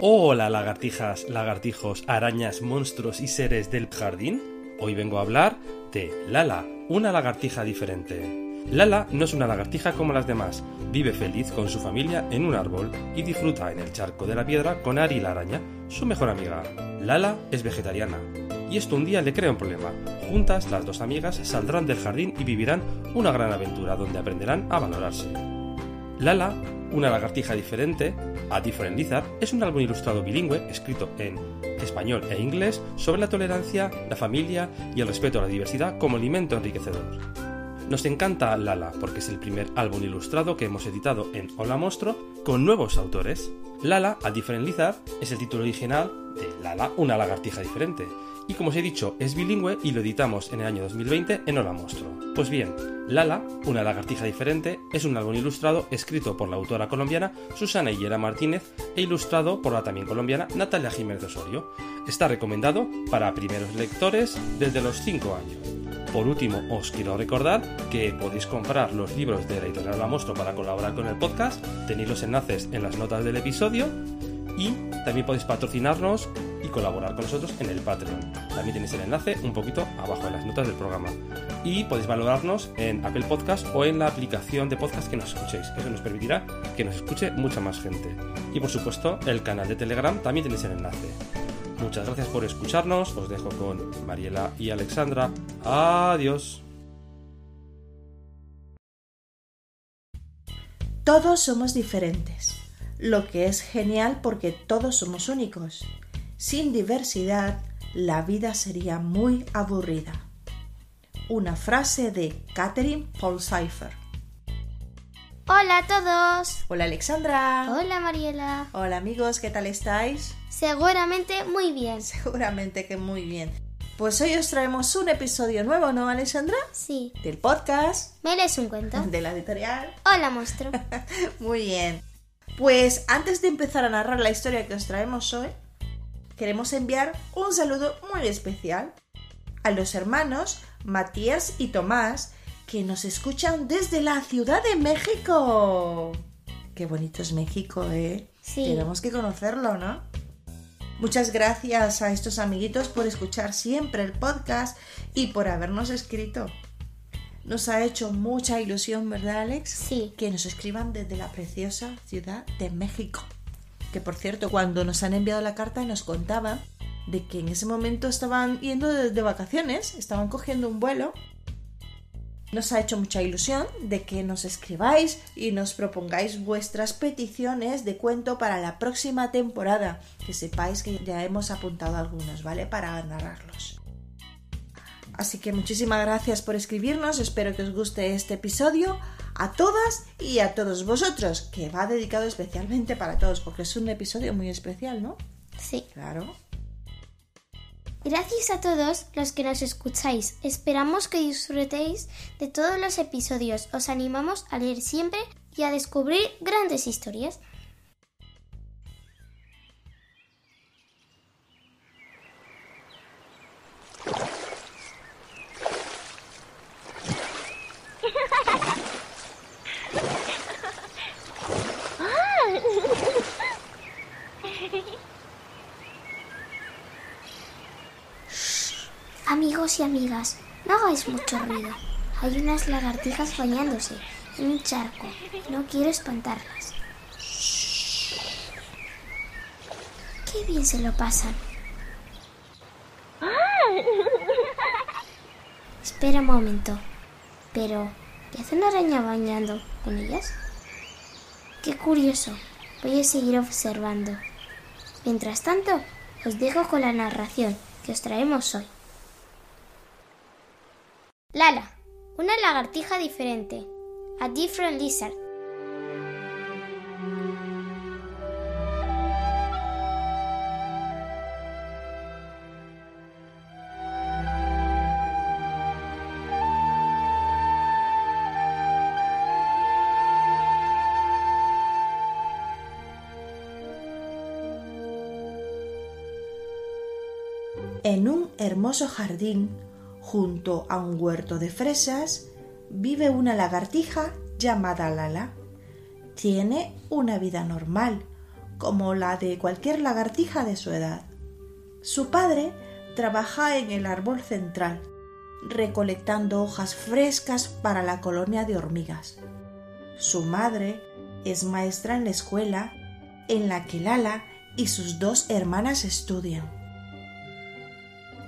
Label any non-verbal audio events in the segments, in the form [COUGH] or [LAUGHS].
Hola lagartijas, lagartijos, arañas, monstruos y seres del jardín. Hoy vengo a hablar de Lala, una lagartija diferente. Lala no es una lagartija como las demás, vive feliz con su familia en un árbol y disfruta en el charco de la piedra con Ari la araña, su mejor amiga. Lala es vegetariana, y esto un día le crea un problema. Juntas, las dos amigas saldrán del jardín y vivirán una gran aventura donde aprenderán a valorarse. Lala, una lagartija diferente, A Different Lizard, es un álbum ilustrado bilingüe escrito en español e inglés sobre la tolerancia, la familia y el respeto a la diversidad como alimento enriquecedor. Nos encanta Lala porque es el primer álbum ilustrado que hemos editado en Hola Monstruo con nuevos autores. Lala, A Different Lizard, es el título original de Lala, una lagartija diferente. Y como os he dicho, es bilingüe y lo editamos en el año 2020 en Hola Monstruo. Pues bien, Lala, una lagartija diferente, es un álbum ilustrado escrito por la autora colombiana Susana Higuera Martínez e ilustrado por la también colombiana Natalia Jiménez Osorio. Está recomendado para primeros lectores desde los 5 años. Por último, os quiero recordar que podéis comprar los libros de la editorial La Monstruo para colaborar con el podcast, tenéis los enlaces en las notas del episodio y también podéis patrocinarnos y colaborar con nosotros en el Patreon. También tenéis el enlace un poquito abajo en las notas del programa. Y podéis valorarnos en Apple Podcast o en la aplicación de podcast que nos escuchéis. Eso nos permitirá que nos escuche mucha más gente. Y por supuesto, el canal de Telegram también tenéis el enlace. Muchas gracias por escucharnos. Os dejo con Mariela y Alexandra. Adiós. Todos somos diferentes, lo que es genial porque todos somos únicos. Sin diversidad, la vida sería muy aburrida. Una frase de Catherine Paul Cipher. Hola a todos. Hola Alexandra. Hola Mariela. Hola amigos, ¿qué tal estáis? Seguramente muy bien. Seguramente que muy bien. Pues hoy os traemos un episodio nuevo, ¿no, Alexandra? Sí. Del podcast ¿Me lees un cuento? [LAUGHS] de la editorial. Hola monstruo. [LAUGHS] Muy bien. Pues antes de empezar a narrar la historia que os traemos hoy, queremos enviar un saludo muy especial a los hermanos Matías y Tomás que nos escuchan desde la Ciudad de México. Qué bonito es México, ¿eh? Sí. Tenemos que conocerlo, ¿no? Muchas gracias a estos amiguitos por escuchar siempre el podcast y por habernos escrito. Nos ha hecho mucha ilusión, ¿verdad, Alex? Sí. Que nos escriban desde la preciosa Ciudad de México. Que por cierto, cuando nos han enviado la carta nos contaban de que en ese momento estaban yendo de, de vacaciones, estaban cogiendo un vuelo. Nos ha hecho mucha ilusión de que nos escribáis y nos propongáis vuestras peticiones de cuento para la próxima temporada. Que sepáis que ya hemos apuntado algunos, ¿vale? Para narrarlos. Así que muchísimas gracias por escribirnos, espero que os guste este episodio a todas y a todos vosotros, que va dedicado especialmente para todos, porque es un episodio muy especial, ¿no? Sí. Claro. Gracias a todos los que nos escucháis. Esperamos que disfrutéis de todos los episodios. Os animamos a leer siempre y a descubrir grandes historias. Amigos y amigas, no hagáis mucho ruido. Hay unas lagartijas bañándose en un charco. No quiero espantarlas. Qué bien se lo pasan. [LAUGHS] Espera un momento. Pero, ¿qué hace una araña bañando con ellas? Qué curioso. Voy a seguir observando. Mientras tanto, os dejo con la narración que os traemos hoy. Lala, una lagartija diferente. a different lizard. En un hermoso jardín, junto a un huerto de fresas, vive una lagartija llamada Lala. Tiene una vida normal, como la de cualquier lagartija de su edad. Su padre trabaja en el árbol central, recolectando hojas frescas para la colonia de hormigas. Su madre es maestra en la escuela en la que Lala y sus dos hermanas estudian.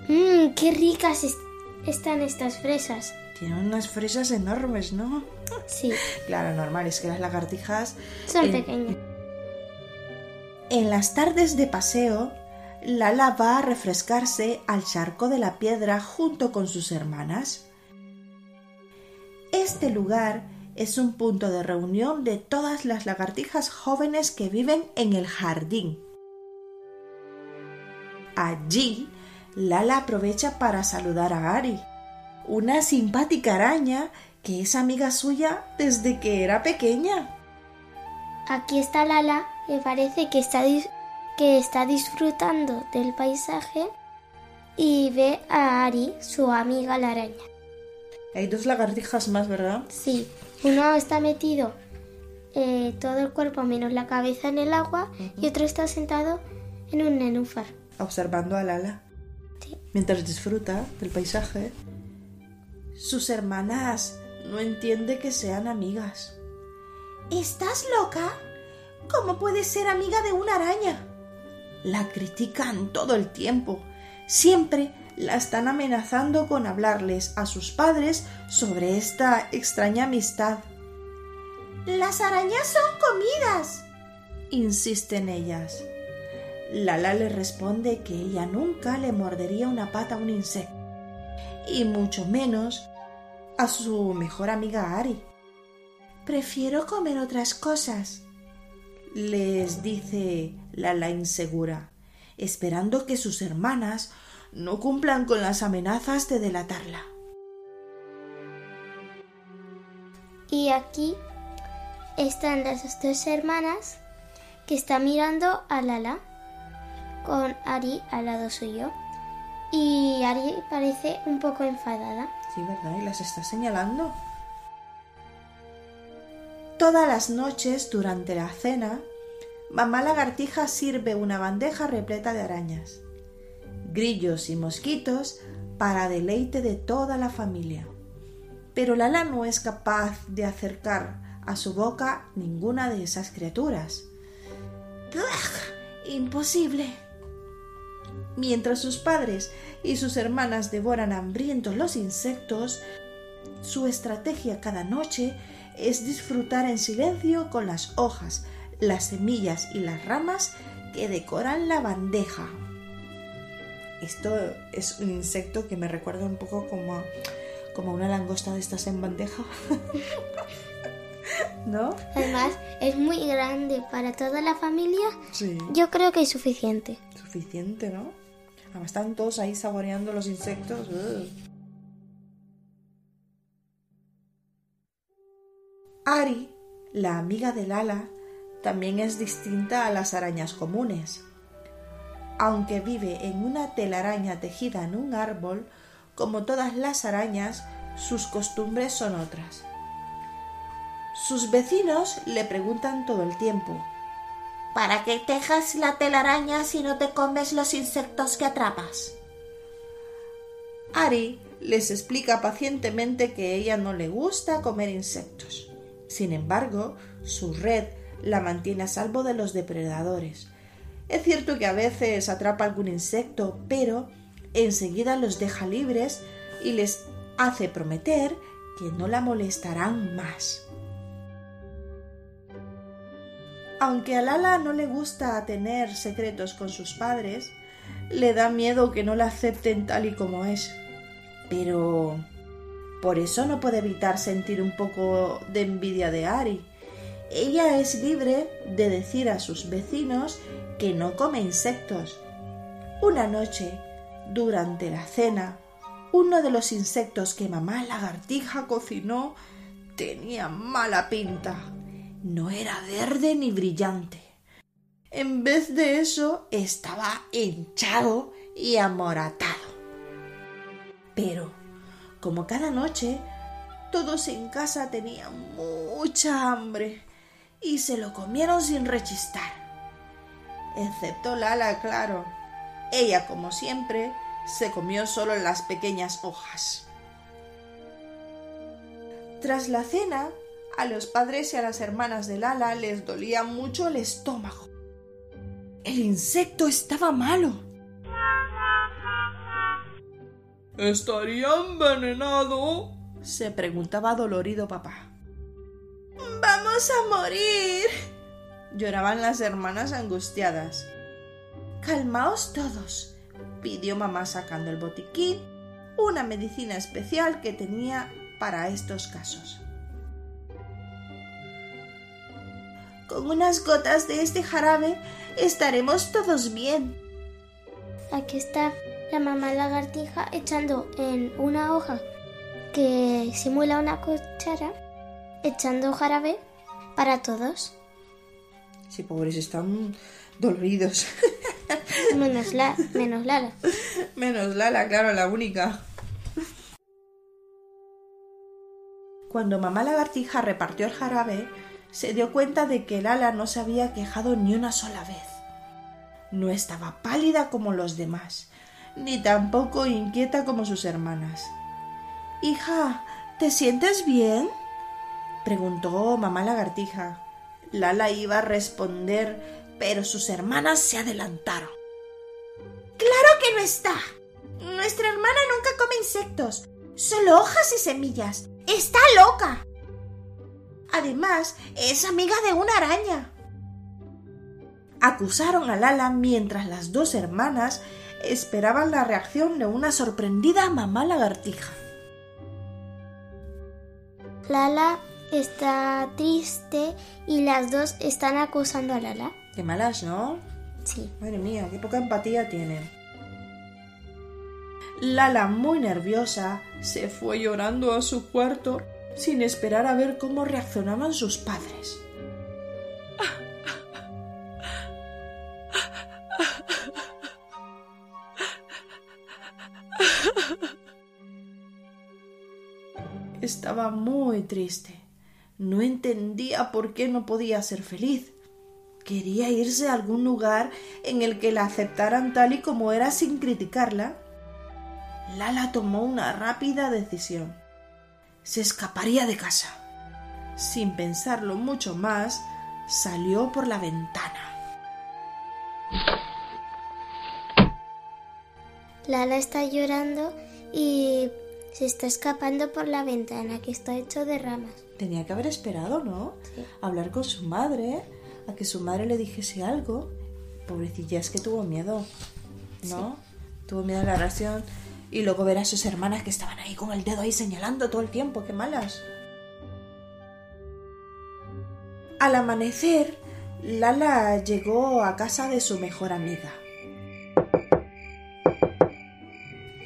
Mmm, qué ricas est- están estas fresas. Tienen unas fresas enormes, ¿no? Sí, [LAUGHS] Claro, normal, es que las lagartijas... son en- pequeñas. En las tardes de paseo, Lala va a refrescarse al charco de la piedra junto con sus hermanas. Este lugar es un punto de reunión de todas las lagartijas jóvenes que viven en el jardín. Allí, Lala aprovecha para saludar a Ari, una simpática araña que es amiga suya desde que era pequeña. Aquí está Lala, que parece que está, que está disfrutando del paisaje y ve a Ari, su amiga la araña. Hay dos lagartijas más, ¿verdad? Sí, uno está metido eh, todo el cuerpo menos la cabeza en el agua y otro está sentado en un nenúfar. observando a Lala. Mientras disfruta del paisaje, sus hermanas no entiende que sean amigas. ¿Estás loca? ¿Cómo puedes ser amiga de una araña? La critican todo el tiempo. Siempre la están amenazando con hablarles a sus padres sobre esta extraña amistad. Las arañas son comidas, insisten ellas. Lala le responde que ella nunca le mordería una pata a un insecto, y mucho menos a su mejor amiga Ari. Prefiero comer otras cosas, les dice Lala insegura, esperando que sus hermanas no cumplan con las amenazas de delatarla. Y aquí están las dos hermanas que están mirando a Lala con Ari al lado suyo. Y Ari parece un poco enfadada. Sí, ¿verdad? Y las está señalando. Todas las noches, durante la cena, mamá lagartija sirve una bandeja repleta de arañas, grillos y mosquitos para deleite de toda la familia. Pero Lala no es capaz de acercar a su boca ninguna de esas criaturas. ¡Ugh! Imposible. Mientras sus padres y sus hermanas devoran hambrientos los insectos, su estrategia cada noche es disfrutar en silencio con las hojas, las semillas y las ramas que decoran la bandeja. Esto es un insecto que me recuerda un poco como, como una langosta de estas en bandeja. [LAUGHS] ¿No? Además, es muy grande para toda la familia. Sí. Yo creo que es suficiente. Suficiente, ¿no? Además están todos ahí saboreando los insectos. Ugh. Ari, la amiga de Lala, también es distinta a las arañas comunes. Aunque vive en una telaraña tejida en un árbol, como todas las arañas, sus costumbres son otras. Sus vecinos le preguntan todo el tiempo ¿Para qué tejas la telaraña si no te comes los insectos que atrapas? Ari les explica pacientemente que a ella no le gusta comer insectos. Sin embargo, su red la mantiene a salvo de los depredadores. Es cierto que a veces atrapa algún insecto, pero enseguida los deja libres y les hace prometer que no la molestarán más. Aunque a Lala no le gusta tener secretos con sus padres, le da miedo que no la acepten tal y como es. Pero Por eso no puede evitar sentir un poco de envidia de Ari. Ella es libre de decir a sus vecinos que no come insectos. Una noche, durante la cena, uno de los insectos que mamá lagartija cocinó tenía mala pinta. No era verde ni brillante. En vez de eso, estaba hinchado y amoratado. Pero, como cada noche, todos en casa tenían mucha hambre y se lo comieron sin rechistar. Excepto Lala, claro. Ella, como siempre, se comió solo las pequeñas hojas. Tras la cena, a los padres y a las hermanas de Lala les dolía mucho el estómago. El insecto estaba malo. ¿Estaría envenenado? se preguntaba dolorido papá. Vamos a morir. lloraban las hermanas angustiadas. Calmaos todos, pidió mamá sacando el botiquín, una medicina especial que tenía para estos casos. Con unas gotas de este jarabe estaremos todos bien. Aquí está la mamá lagartija echando en una hoja que simula una cuchara, echando jarabe para todos. Sí, pobres, están doloridos. [LAUGHS] Menos, la, menos Lala. Menos Lala, claro, la única. Cuando mamá lagartija repartió el jarabe, se dio cuenta de que Lala no se había quejado ni una sola vez. No estaba pálida como los demás, ni tampoco inquieta como sus hermanas. Hija, ¿te sientes bien? preguntó mamá lagartija. Lala iba a responder, pero sus hermanas se adelantaron. ¡Claro que no está! Nuestra hermana nunca come insectos, solo hojas y semillas. ¡Está loca! Además, es amiga de una araña. Acusaron a Lala mientras las dos hermanas esperaban la reacción de una sorprendida mamá lagartija. Lala está triste y las dos están acusando a Lala. Qué malas, ¿no? Sí. Madre mía, qué poca empatía tienen. Lala, muy nerviosa, se fue llorando a su cuarto sin esperar a ver cómo reaccionaban sus padres. Estaba muy triste. No entendía por qué no podía ser feliz. Quería irse a algún lugar en el que la aceptaran tal y como era sin criticarla. Lala tomó una rápida decisión. Se escaparía de casa. Sin pensarlo mucho más, salió por la ventana. Lala está llorando y se está escapando por la ventana que está hecho de ramas. Tenía que haber esperado, ¿no? Sí. Hablar con su madre, a que su madre le dijese algo. Pobrecilla, es que tuvo miedo, ¿no? Tuvo miedo a la reacción. Y luego ver a sus hermanas que estaban ahí con el dedo ahí señalando todo el tiempo, qué malas. Al amanecer, Lala llegó a casa de su mejor amiga.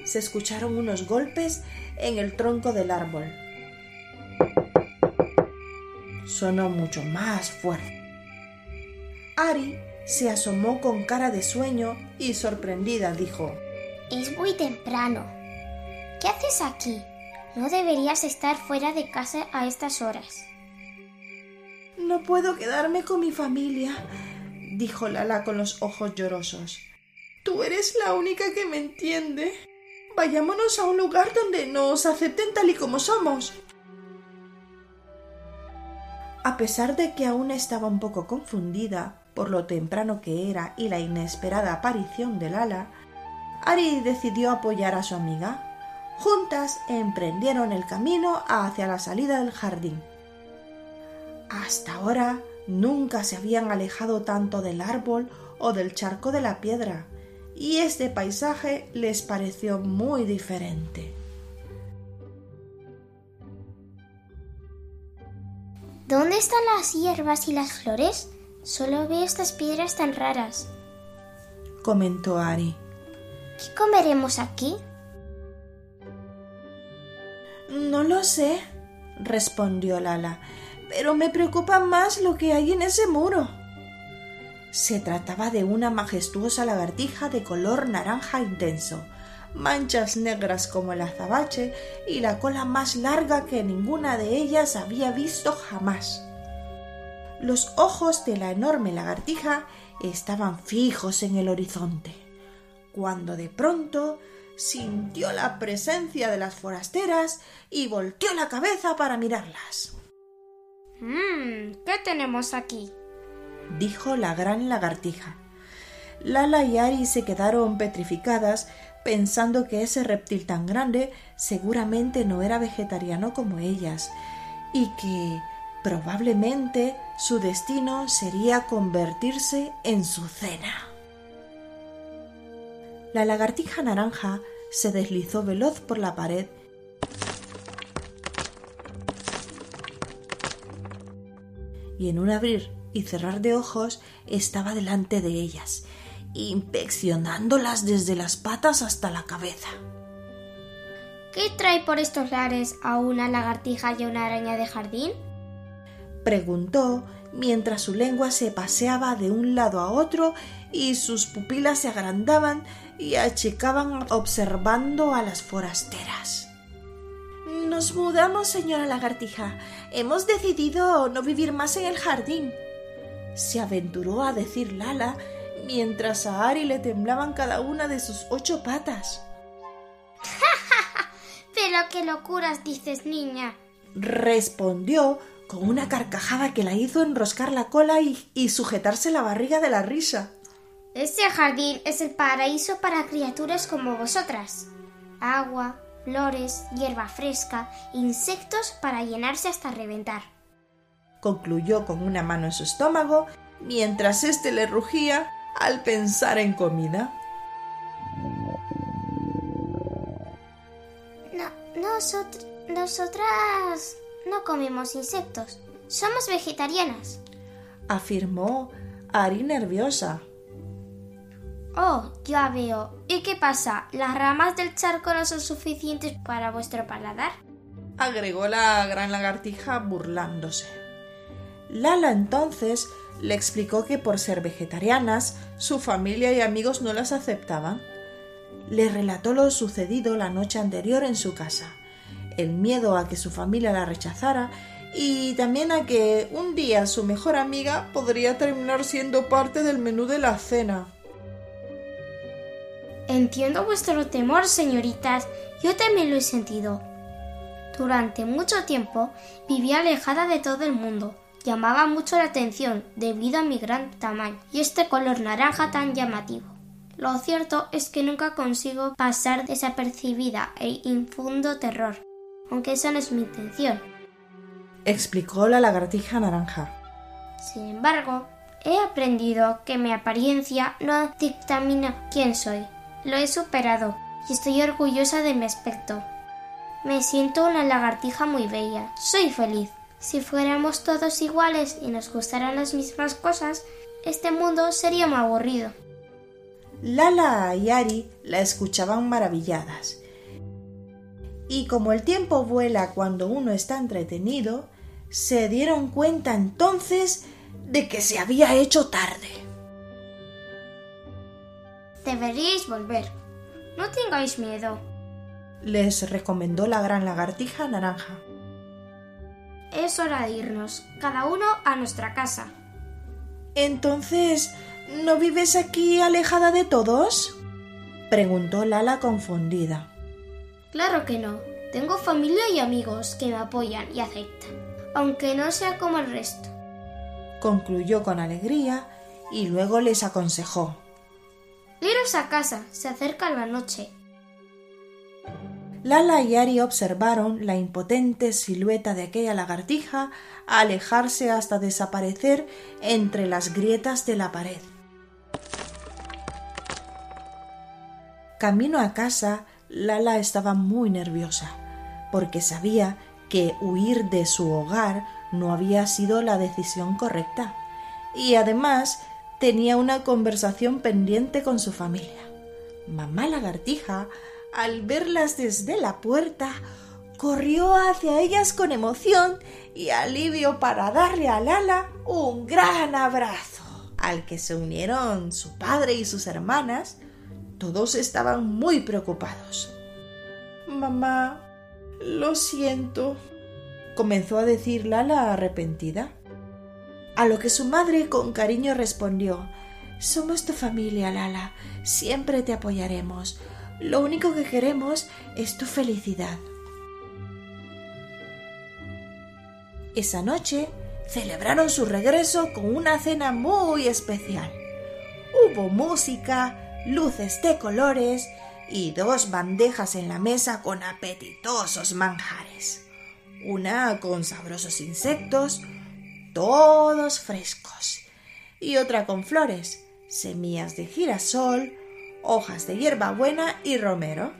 Se escucharon unos golpes en el tronco del árbol. Sonó mucho más fuerte. Ari se asomó con cara de sueño y sorprendida dijo Es muy temprano. ¿Qué haces aquí? No deberías estar fuera de casa a estas horas. No puedo quedarme con mi familia, dijo Lala con los ojos llorosos. Tú eres la única que me entiende. Vayámonos a un lugar donde nos acepten tal y como somos. A pesar de que aún estaba un poco confundida por lo temprano que era y la inesperada aparición de Lala, Ari decidió apoyar a su amiga. Juntas emprendieron el camino hacia la salida del jardín. Hasta ahora nunca se habían alejado tanto del árbol o del charco de la piedra, y este paisaje les pareció muy diferente. ¿Dónde están las hierbas y las flores? Solo veo estas piedras tan raras, comentó Ari. ¿Qué comeremos aquí? No lo sé, respondió Lala, pero me preocupa más lo que hay en ese muro. Se trataba de una majestuosa lagartija de color naranja intenso, manchas negras como el azabache y la cola más larga que ninguna de ellas había visto jamás. Los ojos de la enorme lagartija estaban fijos en el horizonte, cuando de pronto sintió la presencia de las forasteras y volteó la cabeza para mirarlas. Mmm, ¿qué tenemos aquí? dijo la gran lagartija. Lala y Ari se quedaron petrificadas pensando que ese reptil tan grande seguramente no era vegetariano como ellas y que probablemente su destino sería convertirse en su cena. La lagartija naranja se deslizó veloz por la pared y en un abrir y cerrar de ojos estaba delante de ellas, inspeccionándolas desde las patas hasta la cabeza. ¿Qué trae por estos lares a una lagartija y a una araña de jardín? preguntó mientras su lengua se paseaba de un lado a otro y sus pupilas se agrandaban y achicaban observando a las forasteras. Nos mudamos, señora lagartija. Hemos decidido no vivir más en el jardín. Se aventuró a decir Lala mientras a Ari le temblaban cada una de sus ocho patas. [LAUGHS] Pero qué locuras dices, niña. Respondió con una carcajada que la hizo enroscar la cola y, y sujetarse la barriga de la risa. Ese jardín es el paraíso para criaturas como vosotras. Agua, flores, hierba fresca, insectos para llenarse hasta reventar. Concluyó con una mano en su estómago mientras éste le rugía al pensar en comida. No, nosotr- nosotras no comemos insectos. Somos vegetarianas. Afirmó Ari nerviosa. Oh, ya veo. ¿Y qué pasa? ¿Las ramas del charco no son suficientes para vuestro paladar? agregó la gran lagartija burlándose. Lala entonces le explicó que por ser vegetarianas, su familia y amigos no las aceptaban. Le relató lo sucedido la noche anterior en su casa, el miedo a que su familia la rechazara y también a que un día su mejor amiga podría terminar siendo parte del menú de la cena. Entiendo vuestro temor, señoritas. Yo también lo he sentido. Durante mucho tiempo viví alejada de todo el mundo. Llamaba mucho la atención debido a mi gran tamaño y este color naranja tan llamativo. Lo cierto es que nunca consigo pasar desapercibida e infundo terror, aunque esa no es mi intención. explicó la lagartija naranja. Sin embargo, he aprendido que mi apariencia no dictamina quién soy. Lo he superado y estoy orgullosa de mi aspecto. Me siento una lagartija muy bella. Soy feliz. Si fuéramos todos iguales y nos gustaran las mismas cosas, este mundo sería muy aburrido. Lala y Ari la escuchaban maravilladas. Y como el tiempo vuela cuando uno está entretenido, se dieron cuenta entonces de que se había hecho tarde. Deberíais volver. No tengáis miedo. Les recomendó la gran lagartija naranja. Es hora de irnos, cada uno a nuestra casa. Entonces, ¿no vives aquí alejada de todos? preguntó Lala confundida. Claro que no. Tengo familia y amigos que me apoyan y aceptan, aunque no sea como el resto. Concluyó con alegría y luego les aconsejó. Iros a casa, se acerca la noche. Lala y Ari observaron la impotente silueta de aquella lagartija alejarse hasta desaparecer entre las grietas de la pared. Camino a casa, Lala estaba muy nerviosa, porque sabía que huir de su hogar no había sido la decisión correcta. Y además tenía una conversación pendiente con su familia. Mamá lagartija, al verlas desde la puerta, corrió hacia ellas con emoción y alivio para darle a Lala un gran abrazo, al que se unieron su padre y sus hermanas. Todos estaban muy preocupados. Mamá, lo siento, comenzó a decir Lala arrepentida. A lo que su madre con cariño respondió Somos tu familia, Lala. Siempre te apoyaremos. Lo único que queremos es tu felicidad. Esa noche celebraron su regreso con una cena muy especial. Hubo música, luces de colores y dos bandejas en la mesa con apetitosos manjares. Una con sabrosos insectos, todos frescos, y otra con flores, semillas de girasol, hojas de hierbabuena y romero.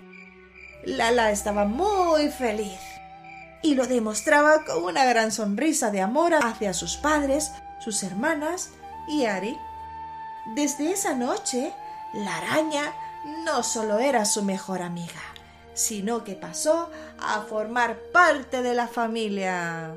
Lala estaba muy feliz y lo demostraba con una gran sonrisa de amor hacia sus padres, sus hermanas y Ari. Desde esa noche, la araña no solo era su mejor amiga, sino que pasó a formar parte de la familia.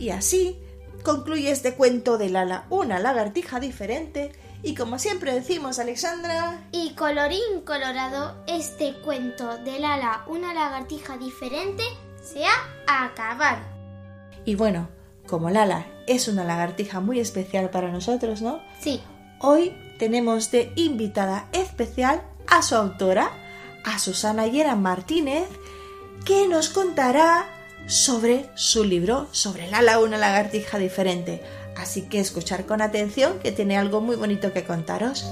Y así concluye este cuento de Lala, una lagartija diferente. Y como siempre decimos, Alexandra. Y colorín colorado, este cuento de Lala, una lagartija diferente, se ha acabado. Y bueno, como Lala es una lagartija muy especial para nosotros, ¿no? Sí. Hoy tenemos de invitada especial a su autora, a Susana Yera Martínez, que nos contará sobre su libro, sobre Lala, una lagartija diferente. Así que escuchar con atención que tiene algo muy bonito que contaros.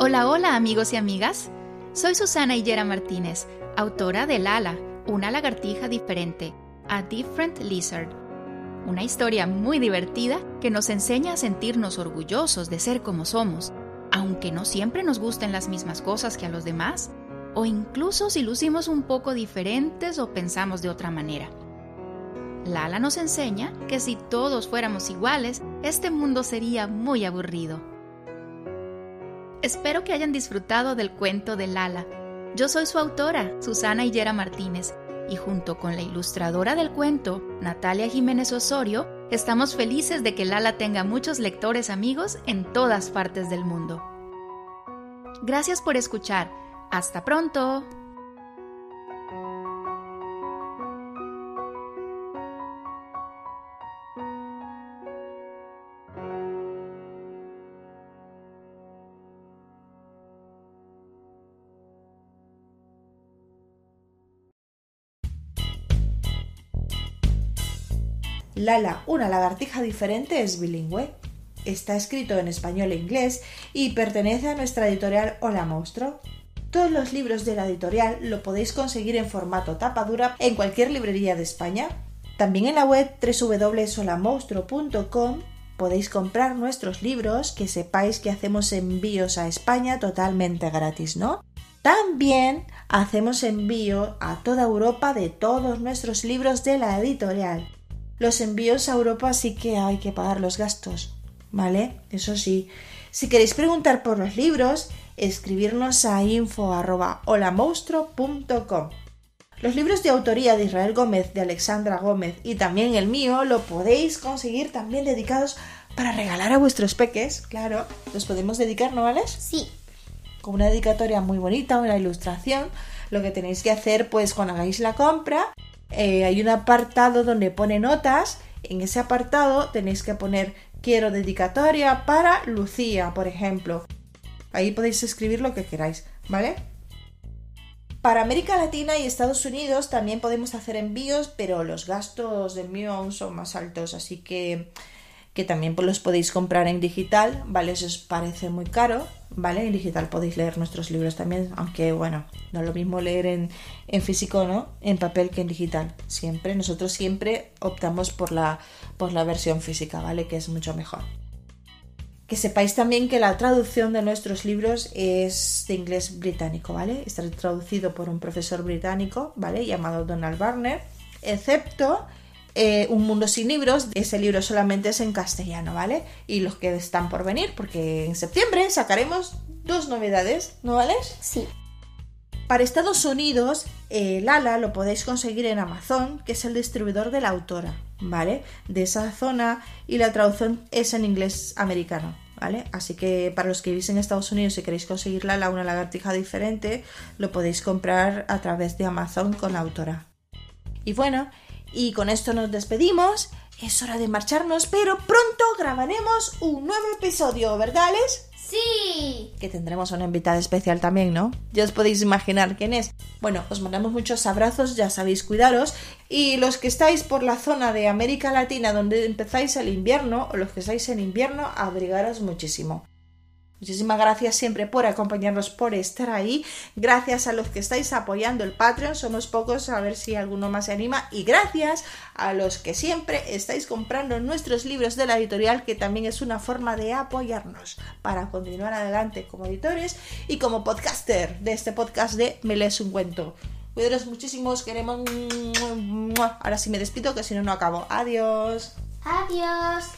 Hola, hola amigos y amigas. Soy Susana Higuera Martínez, autora de Lala, una lagartija diferente, A Different Lizard. Una historia muy divertida que nos enseña a sentirnos orgullosos de ser como somos, aunque no siempre nos gusten las mismas cosas que a los demás, o incluso si lucimos un poco diferentes o pensamos de otra manera. Lala nos enseña que si todos fuéramos iguales, este mundo sería muy aburrido. Espero que hayan disfrutado del cuento de Lala yo soy su autora, Susana Higuera Martínez, y junto con la ilustradora del cuento, Natalia Jiménez Osorio, estamos felices de que Lala tenga muchos lectores amigos en todas partes del mundo. Gracias por escuchar. Hasta pronto. Lala, una lagartija diferente, es bilingüe. Está escrito en español e inglés y pertenece a nuestra editorial Hola Monstruo. Todos los libros de la editorial lo podéis conseguir en formato tapadura en cualquier librería de España. También en la web www.holamonstruo.com podéis comprar nuestros libros, que sepáis que hacemos envíos a España totalmente gratis, ¿no? También hacemos envío a toda Europa de todos nuestros libros de la editorial. Los envíos a Europa sí que hay que pagar los gastos, ¿vale? Eso sí. Si queréis preguntar por los libros, escribirnos a info.holamonstro.com. Los libros de autoría de Israel Gómez, de Alexandra Gómez y también el mío lo podéis conseguir también dedicados para regalar a vuestros peques, claro. Los podemos dedicar, ¿no? Sí. Con una dedicatoria muy bonita, una ilustración. Lo que tenéis que hacer, pues, cuando hagáis la compra, eh, hay un apartado donde pone notas. En ese apartado tenéis que poner quiero dedicatoria para Lucía, por ejemplo. Ahí podéis escribir lo que queráis, ¿vale? Para América Latina y Estados Unidos también podemos hacer envíos, pero los gastos del mío aún son más altos, así que que también pues, los podéis comprar en digital, ¿vale? Si os parece muy caro, ¿vale? En digital podéis leer nuestros libros también, aunque bueno, no es lo mismo leer en, en físico, ¿no? En papel que en digital. Siempre, nosotros siempre optamos por la, por la versión física, ¿vale? Que es mucho mejor. Que sepáis también que la traducción de nuestros libros es de inglés británico, ¿vale? Está traducido por un profesor británico, ¿vale? Llamado Donald Barner, excepto eh, Un Mundo Sin Libros, ese libro solamente es en castellano, ¿vale? Y los que están por venir, porque en septiembre sacaremos dos novedades, ¿no vale? Sí. Para Estados Unidos, eh, Lala lo podéis conseguir en Amazon, que es el distribuidor de la autora, ¿vale? De esa zona y la traducción es en inglés americano, ¿vale? Así que para los que vivís en Estados Unidos y queréis conseguir Lala, una lagartija diferente, lo podéis comprar a través de Amazon con la autora. Y bueno, y con esto nos despedimos. Es hora de marcharnos, pero pronto grabaremos un nuevo episodio, ¿verdad, Alex? Sí. Que tendremos una invitada especial también, ¿no? Ya os podéis imaginar quién es. Bueno, os mandamos muchos abrazos, ya sabéis, cuidaros. Y los que estáis por la zona de América Latina donde empezáis el invierno, o los que estáis en invierno, abrigaros muchísimo. Muchísimas gracias siempre por acompañarnos, por estar ahí. Gracias a los que estáis apoyando el Patreon. Somos pocos, a ver si alguno más se anima. Y gracias a los que siempre estáis comprando nuestros libros de la editorial, que también es una forma de apoyarnos para continuar adelante como editores y como podcaster de este podcast de Me lees un cuento. Cuidaros muchísimos, queremos... Ahora sí me despido, que si no, no acabo. Adiós. Adiós.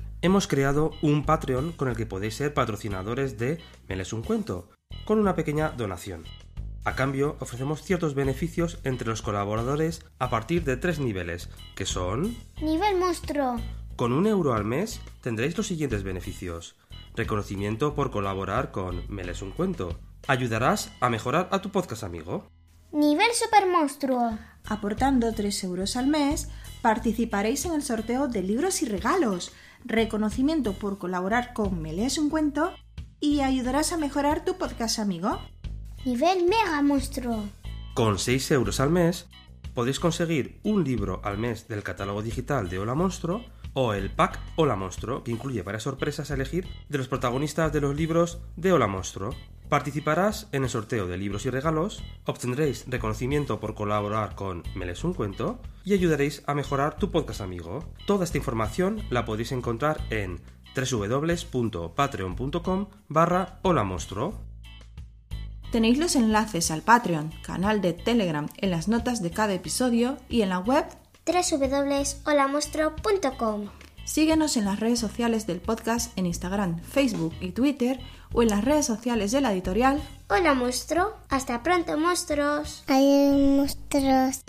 Hemos creado un Patreon con el que podéis ser patrocinadores de Me lees un cuento, con una pequeña donación. A cambio, ofrecemos ciertos beneficios entre los colaboradores a partir de tres niveles, que son... Nivel monstruo. Con un euro al mes tendréis los siguientes beneficios. Reconocimiento por colaborar con Me lees un cuento. Ayudarás a mejorar a tu podcast amigo. Nivel super monstruo. Aportando 3 euros al mes, participaréis en el sorteo de libros y regalos, reconocimiento por colaborar con Me lees un cuento y ayudarás a mejorar tu podcast amigo. Nivel mega monstruo. Con 6 euros al mes podéis conseguir un libro al mes del catálogo digital de Hola Monstruo o el pack Hola Monstruo, que incluye varias sorpresas a elegir de los protagonistas de los libros de Hola Monstruo. Participarás en el sorteo de libros y regalos, obtendréis reconocimiento por colaborar con Me lees un cuento y ayudaréis a mejorar tu podcast amigo. Toda esta información la podéis encontrar en www.patreon.com barra Hola Monstruo. Tenéis los enlaces al Patreon, canal de Telegram en las notas de cada episodio y en la web www.holamonstruo.com. Síguenos en las redes sociales del podcast en Instagram, Facebook y Twitter o en las redes sociales de la editorial. Hola monstruo. Hasta pronto monstruos. Hay monstruos.